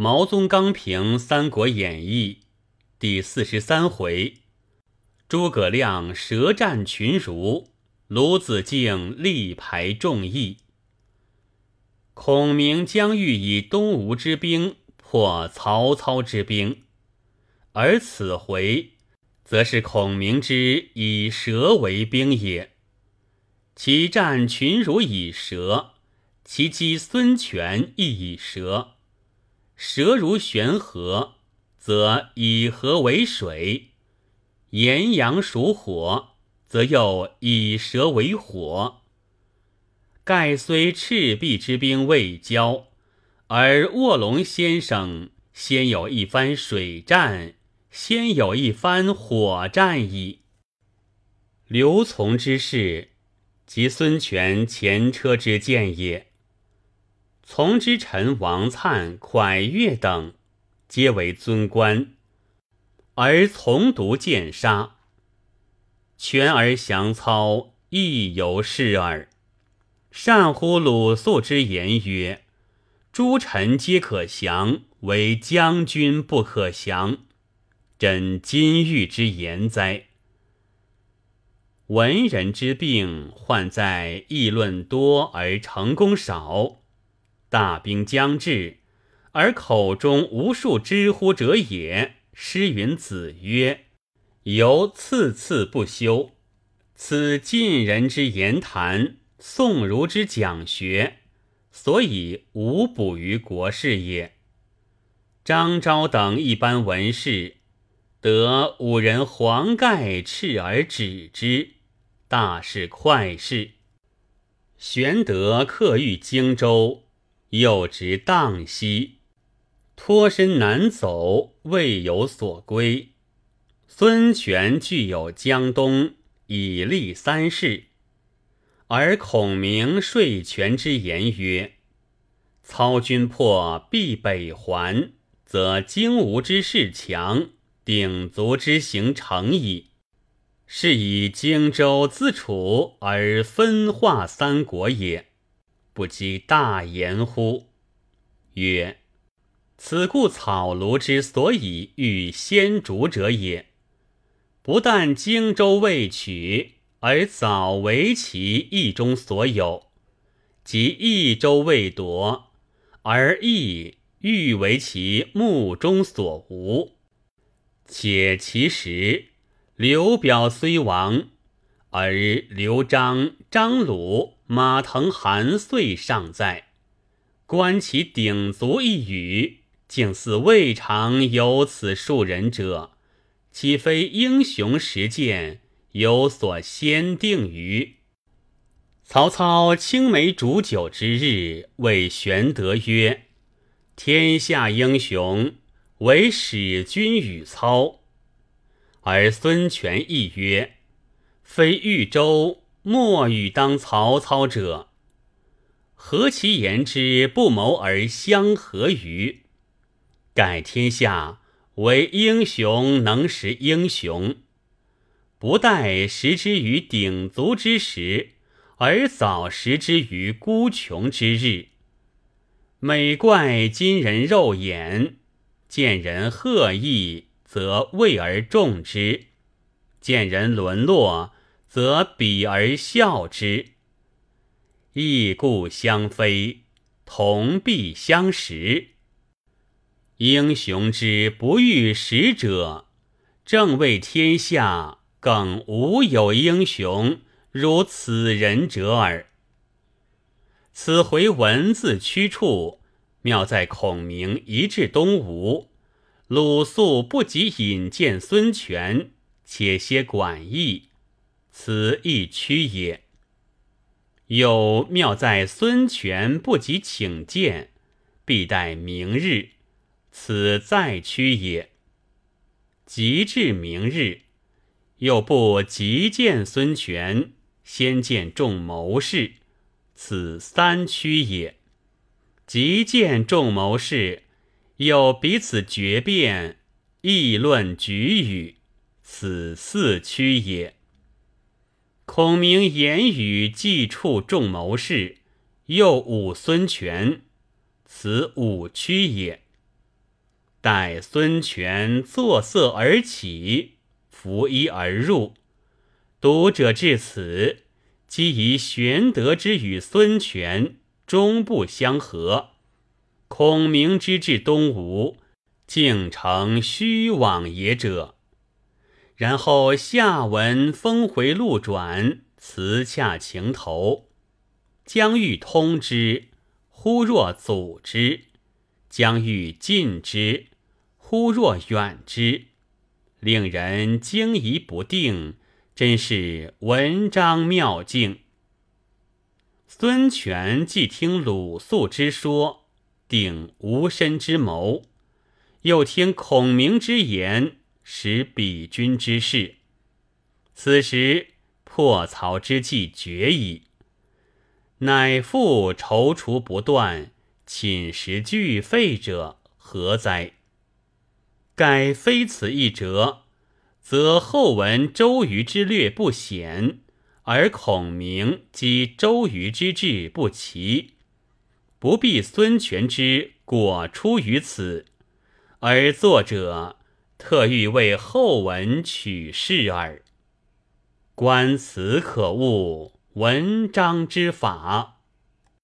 毛宗刚评《三国演义》第四十三回：诸葛亮舌战群儒，鲁子敬力排众议。孔明将欲以东吴之兵破曹操之兵，而此回则是孔明之以舌为兵也。其战群儒以舌，其击孙权亦以舌。舌如悬河，则以河为水；炎阳属火，则又以蛇为火。盖虽赤壁之兵未交，而卧龙先生先有一番水战，先有一番火战矣。刘琮之事，即孙权前车之鉴也。从之臣王粲、蒯越等，皆为尊官，而从独见杀。权而降操，亦犹是耳。善乎鲁肃之言曰：“诸臣皆可降，唯将军不可降。”真金玉之言哉！文人之病，患在议论多而成功少。大兵将至，而口中无数知乎者也。诗云：“子曰，犹次次不休。”此晋人之言谈，宋儒之讲学，所以无补于国事也。张昭等一般文士，得五人黄盖赤而止之，大事快事。玄德克遇荆州。又值荡息，脱身难走，未有所归。孙权具有江东，以立三世。而孔明说权之言曰：“操军破，必北还，则荆吴之势强，鼎足之行成矣。是以荆州自处而分化三国也。”不积大言乎？曰：此故草庐之所以遇先主者也。不但荆州未取，而早为其意中所有；即益州未夺，而益欲为其目中所无。且其实，刘表虽亡，而刘璋、张鲁。马腾、韩遂尚在，观其鼎足一语，竟似未尝有此数人者，岂非英雄实践有所先定于？曹操青梅煮酒之日，谓玄德曰：“天下英雄，唯使君与操。”而孙权亦曰：“非豫州。”莫与当曹操者，何其言之不谋而相合于？盖天下唯英雄能识英雄，不待识之于鼎足之时，而早识之于孤穷之日。每怪今人肉眼，见人贺意，则畏而重之；见人沦落。则比而笑之，异故相非，同必相识。英雄之不欲识者，正为天下更无有英雄如此人者耳。此回文字曲处，妙在孔明一至东吴，鲁肃不及引荐孙权，且些管义。此一曲也。有妙在孙权不及请见，必待明日。此再曲也。及至明日，又不急见孙权，先见众谋士。此三曲也。急见众谋士，又彼此决辩，议论举语。此四曲也。孔明言语既触众谋士，又侮孙权，此五屈也。待孙权作色而起，拂衣而入。读者至此，即以玄德之与孙权终不相合，孔明之至东吴，竟成虚妄也者。然后下文峰回路转，辞洽情投，将欲通之，忽若阻之；将欲近之，忽若远之，令人惊疑不定。真是文章妙境。孙权既听鲁肃之说，定无身之谋；又听孔明之言，使比君之事。此时破曹之计决矣，乃复踌躇不断，寝食俱废者何哉？盖非此一折。则后闻周瑜之略不显，而孔明及周瑜之志不齐，不必孙权之果出于此，而作者特欲为后文取事耳。观此可悟文章之法。